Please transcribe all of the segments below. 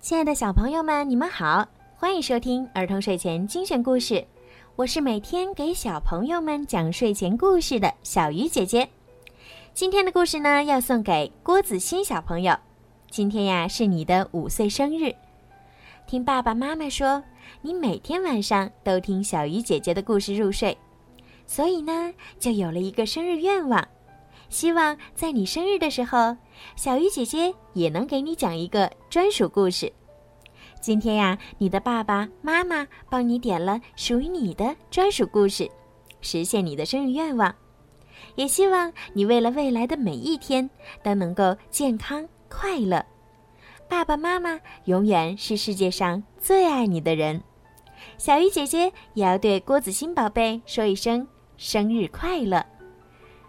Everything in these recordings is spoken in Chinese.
亲爱的小朋友们，你们好，欢迎收听儿童睡前精选故事。我是每天给小朋友们讲睡前故事的小鱼姐姐。今天的故事呢，要送给郭子欣小朋友。今天呀，是你的五岁生日。听爸爸妈妈说，你每天晚上都听小鱼姐姐的故事入睡，所以呢，就有了一个生日愿望。希望在你生日的时候，小鱼姐姐也能给你讲一个专属故事。今天呀，你的爸爸妈妈帮你点了属于你的专属故事，实现你的生日愿望。也希望你为了未来的每一天都能够健康快乐。爸爸妈妈永远是世界上最爱你的人。小鱼姐姐也要对郭子欣宝贝说一声生日快乐。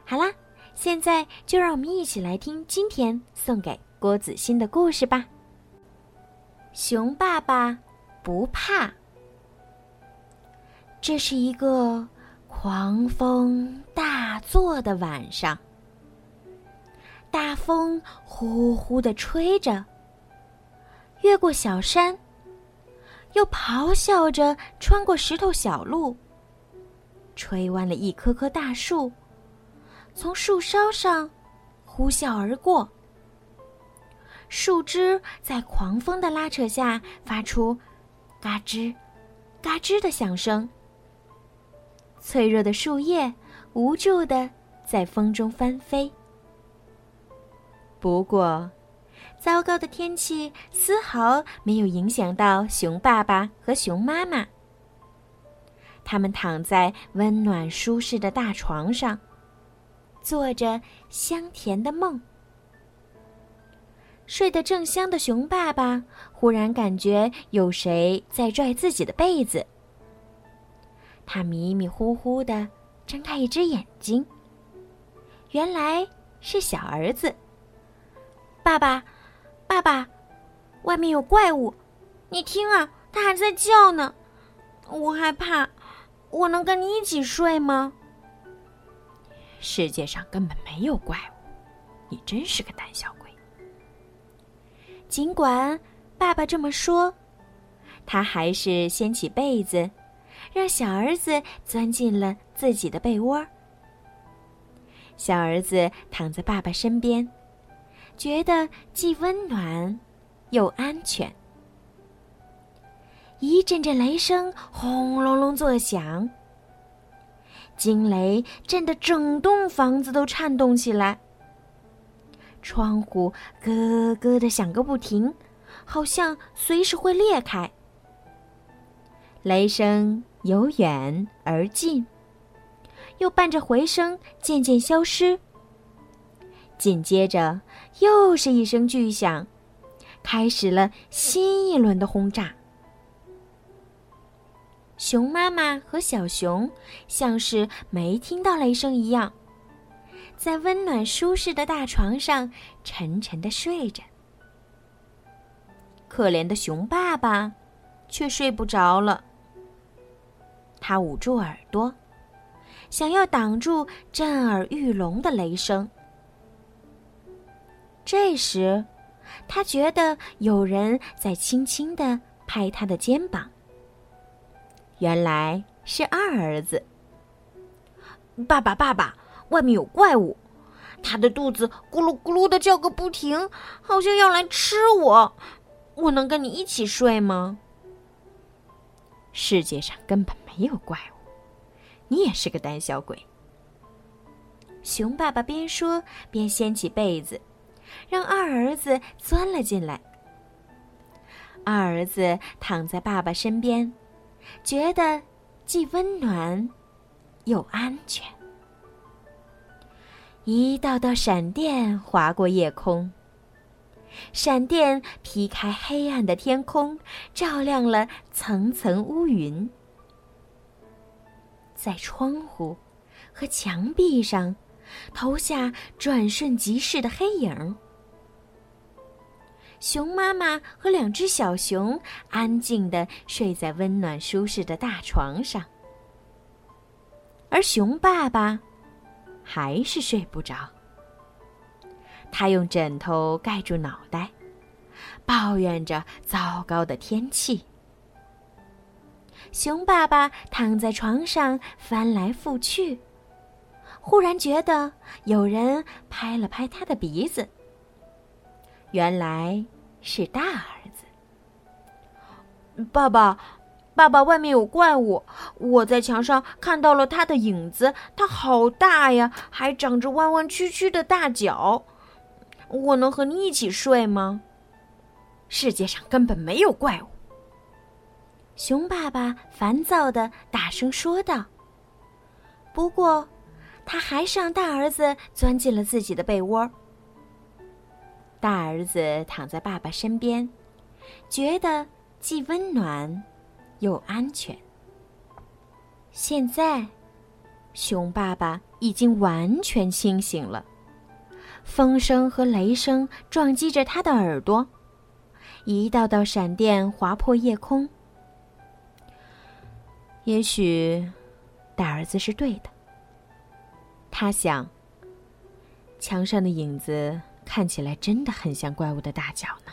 好啦。现在就让我们一起来听今天送给郭子欣的故事吧。熊爸爸不怕。这是一个狂风大作的晚上，大风呼呼的吹着，越过小山，又咆哮着穿过石头小路，吹弯了一棵棵大树。从树梢上呼啸而过，树枝在狂风的拉扯下发出“嘎吱、嘎吱”的响声。脆弱的树叶无助的在风中翻飞。不过，糟糕的天气丝毫没有影响到熊爸爸和熊妈妈。他们躺在温暖舒适的大床上。做着香甜的梦，睡得正香的熊爸爸忽然感觉有谁在拽自己的被子。他迷迷糊糊的睁开一只眼睛，原来是小儿子。爸爸，爸爸，外面有怪物，你听啊，他还在叫呢，我害怕，我能跟你一起睡吗？世界上根本没有怪物，你真是个胆小鬼。尽管爸爸这么说，他还是掀起被子，让小儿子钻进了自己的被窝。小儿子躺在爸爸身边，觉得既温暖又安全。一阵阵雷声轰隆隆作响。惊雷震得整栋房子都颤动起来，窗户咯咯的响个不停，好像随时会裂开。雷声由远而近，又伴着回声渐渐消失。紧接着又是一声巨响，开始了新一轮的轰炸。熊妈妈和小熊像是没听到雷声一样，在温暖舒适的大床上沉沉的睡着。可怜的熊爸爸却睡不着了，他捂住耳朵，想要挡住震耳欲聋的雷声。这时，他觉得有人在轻轻的拍他的肩膀。原来是二儿子。爸爸，爸爸，外面有怪物，他的肚子咕噜咕噜的叫个不停，好像要来吃我。我能跟你一起睡吗？世界上根本没有怪物，你也是个胆小鬼。熊爸爸边说边掀起被子，让二儿子钻了进来。二儿子躺在爸爸身边。觉得既温暖又安全。一道道闪电划过夜空，闪电劈开黑暗的天空，照亮了层层乌云。在窗户和墙壁上投下转瞬即逝的黑影。熊妈妈和两只小熊安静的睡在温暖舒适的大床上，而熊爸爸还是睡不着。他用枕头盖住脑袋，抱怨着糟糕的天气。熊爸爸躺在床上翻来覆去，忽然觉得有人拍了拍他的鼻子。原来是大儿子。爸爸，爸爸，外面有怪物！我在墙上看到了他的影子，他好大呀，还长着弯弯曲曲的大脚。我能和你一起睡吗？世界上根本没有怪物。熊爸爸烦躁的大声说道。不过，他还是让大儿子钻进了自己的被窝。大儿子躺在爸爸身边，觉得既温暖又安全。现在，熊爸爸已经完全清醒了。风声和雷声撞击着他的耳朵，一道道闪电划破夜空。也许，大儿子是对的。他想，墙上的影子。看起来真的很像怪物的大脚呢。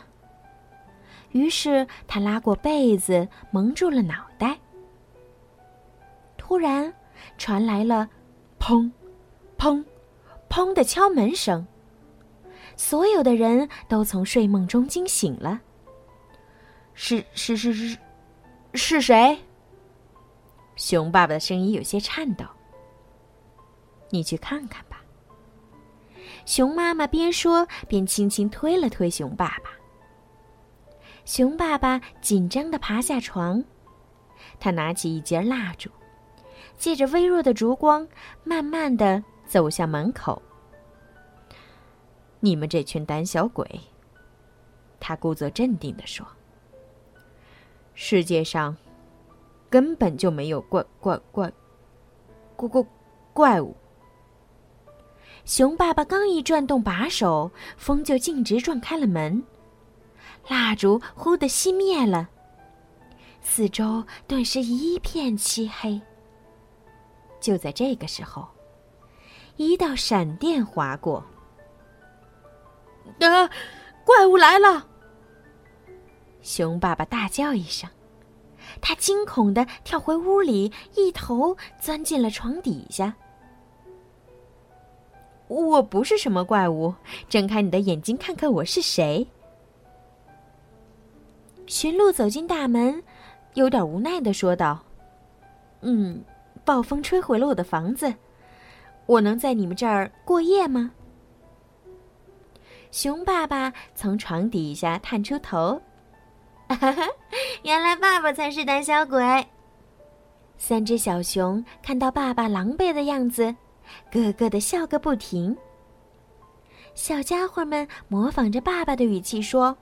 于是他拉过被子，蒙住了脑袋。突然，传来了“砰，砰，砰”的敲门声。所有的人都从睡梦中惊醒了。是是是是，是谁？熊爸爸的声音有些颤抖。你去看看。熊妈妈边说边轻轻推了推熊爸爸。熊爸爸紧张的爬下床，他拿起一截蜡烛，借着微弱的烛光，慢慢的走向门口。你们这群胆小鬼，他故作镇定的说：“世界上根本就没有怪怪怪怪怪怪物。”熊爸爸刚一转动把手，风就径直撞开了门，蜡烛忽地熄灭了，四周顿时一片漆黑。就在这个时候，一道闪电划过，啊！怪物来了！熊爸爸大叫一声，他惊恐的跳回屋里，一头钻进了床底下。我不是什么怪物，睁开你的眼睛看看我是谁。驯鹿走进大门，有点无奈的说道：“嗯，暴风吹毁了我的房子，我能在你们这儿过夜吗？”熊爸爸从床底下探出头，哈哈，原来爸爸才是胆小鬼。三只小熊看到爸爸狼狈的样子。咯咯的笑个不停。小家伙们模仿着爸爸的语气说：“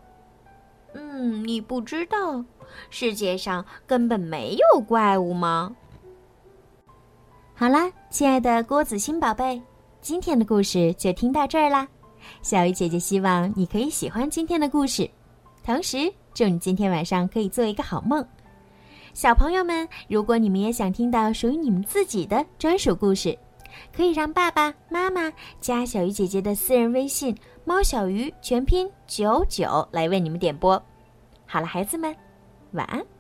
嗯，你不知道，世界上根本没有怪物吗？”好啦，亲爱的郭子欣宝贝，今天的故事就听到这儿啦。小鱼姐姐希望你可以喜欢今天的故事，同时祝你今天晚上可以做一个好梦。小朋友们，如果你们也想听到属于你们自己的专属故事，可以让爸爸妈妈加小鱼姐姐的私人微信“猫小鱼”全拼九九来为你们点播。好了，孩子们，晚安。